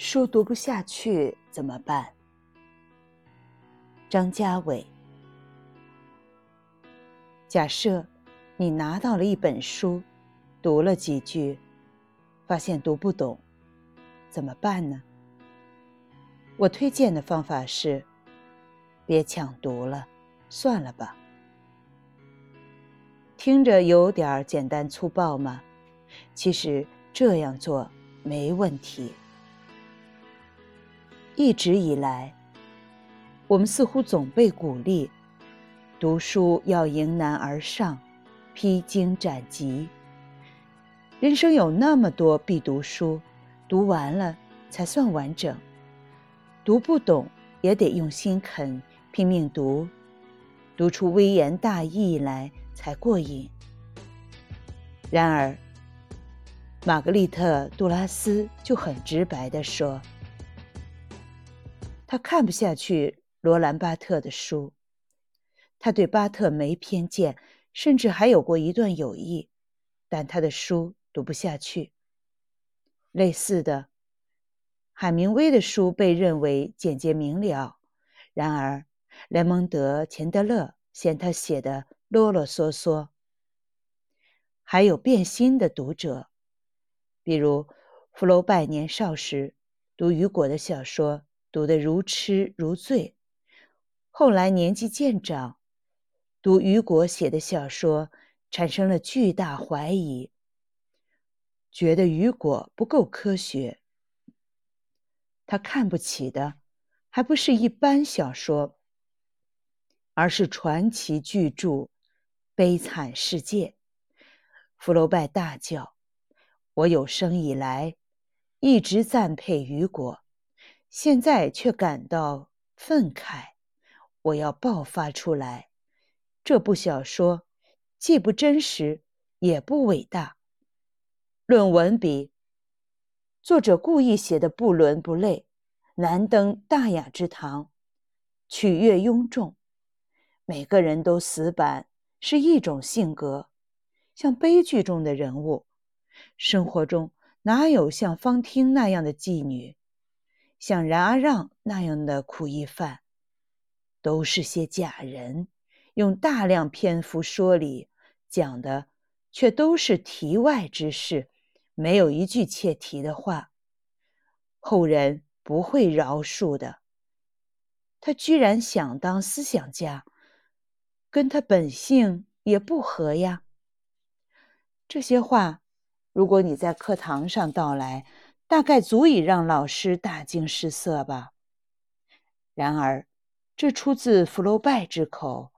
书读不下去怎么办？张家伟。假设你拿到了一本书，读了几句，发现读不懂，怎么办呢？我推荐的方法是：别抢读了，算了吧。听着有点简单粗暴吗？其实这样做没问题。一直以来，我们似乎总被鼓励读书要迎难而上，披荆斩棘。人生有那么多必读书，读完了才算完整。读不懂也得用心啃，拼命读，读出微言大义来才过瘾。然而，玛格丽特·杜拉斯就很直白地说。他看不下去罗兰·巴特的书，他对巴特没偏见，甚至还有过一段友谊，但他的书读不下去。类似的，海明威的书被认为简洁明了，然而雷蒙德·钱德勒嫌他写的啰啰嗦嗦。还有变心的读者，比如福楼拜年少时读雨果的小说。读得如痴如醉，后来年纪渐长，读雨果写的小说，产生了巨大怀疑，觉得雨果不够科学。他看不起的，还不是一般小说，而是传奇巨著《悲惨世界》。福楼拜大叫：“我有生以来一直赞佩雨果。”现在却感到愤慨，我要爆发出来。这部小说既不真实，也不伟大。论文笔，作者故意写的不伦不类，难登大雅之堂，取悦庸众。每个人都死板，是一种性格，像悲剧中的人物。生活中哪有像方汀那样的妓女？像冉阿让那样的苦役犯，都是些假人，用大量篇幅说理，讲的却都是题外之事，没有一句切题的话。后人不会饶恕的。他居然想当思想家，跟他本性也不合呀。这些话，如果你在课堂上道来。大概足以让老师大惊失色吧。然而，这出自福楼拜之口，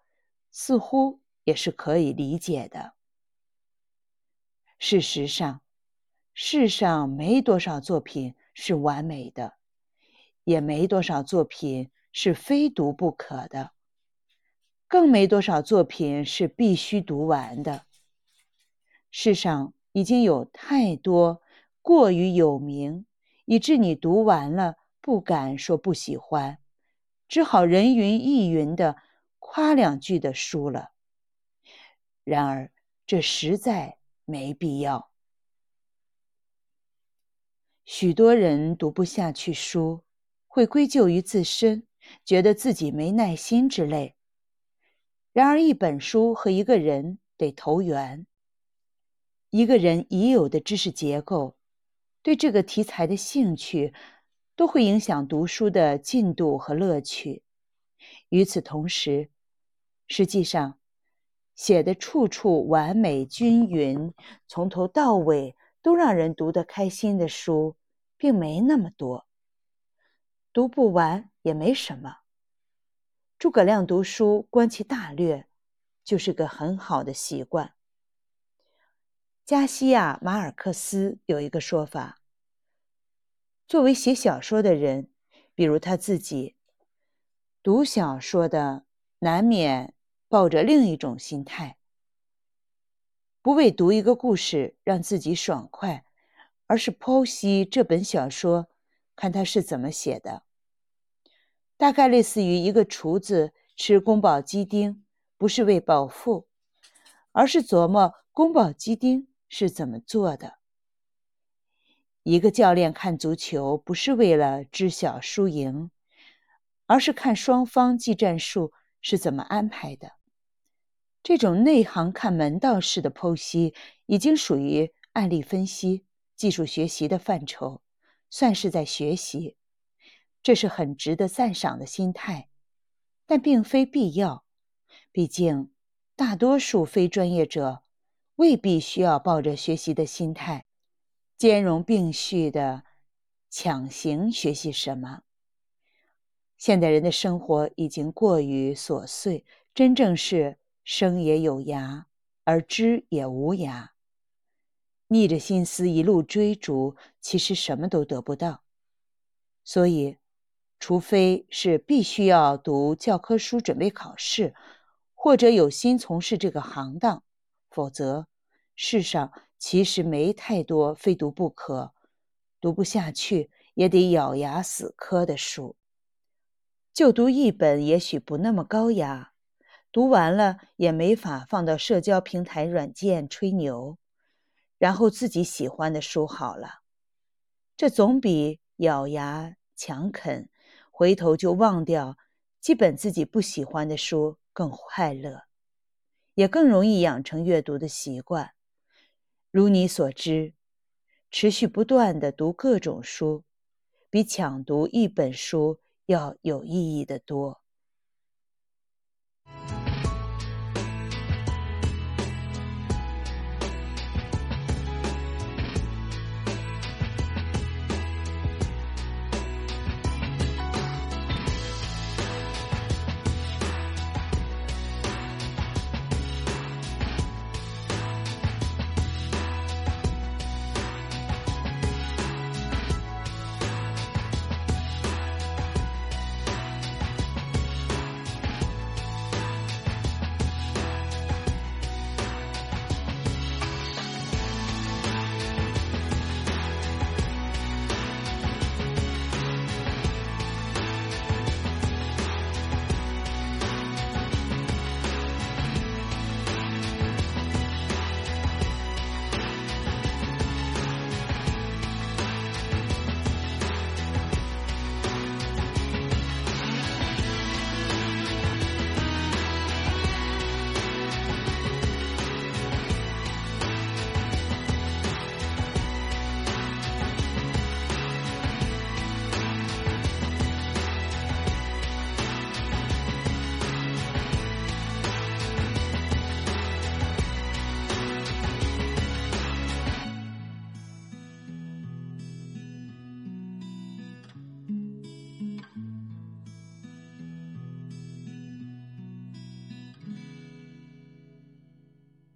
似乎也是可以理解的。事实上，世上没多少作品是完美的，也没多少作品是非读不可的，更没多少作品是必须读完的。世上已经有太多。过于有名，以致你读完了不敢说不喜欢，只好人云亦云的夸两句的书了。然而，这实在没必要。许多人读不下去书，会归咎于自身，觉得自己没耐心之类。然而，一本书和一个人得投缘，一个人已有的知识结构。对这个题材的兴趣，都会影响读书的进度和乐趣。与此同时，实际上，写的处处完美均匀，从头到尾都让人读得开心的书，并没那么多。读不完也没什么。诸葛亮读书观其大略，就是个很好的习惯。加西亚·马尔克斯有一个说法：作为写小说的人，比如他自己，读小说的难免抱着另一种心态，不为读一个故事让自己爽快，而是剖析这本小说，看他是怎么写的。大概类似于一个厨子吃宫保鸡丁，不是为饱腹，而是琢磨宫保鸡丁。是怎么做的？一个教练看足球不是为了知晓输赢，而是看双方技战术是怎么安排的。这种内行看门道式的剖析，已经属于案例分析、技术学习的范畴，算是在学习。这是很值得赞赏的心态，但并非必要。毕竟，大多数非专业者未必需要抱着学习的心态，兼容并蓄的强行学习什么。现代人的生活已经过于琐碎，真正是。生也有涯，而知也无涯。逆着心思一路追逐，其实什么都得不到。所以，除非是必须要读教科书准备考试，或者有心从事这个行当，否则世上其实没太多非读不可、读不下去也得咬牙死磕的书。就读一本，也许不那么高雅。读完了也没法放到社交平台软件吹牛，然后自己喜欢的书好了，这总比咬牙强啃，回头就忘掉基本自己不喜欢的书更快乐，也更容易养成阅读的习惯。如你所知，持续不断的读各种书，比抢读一本书要有意义的多。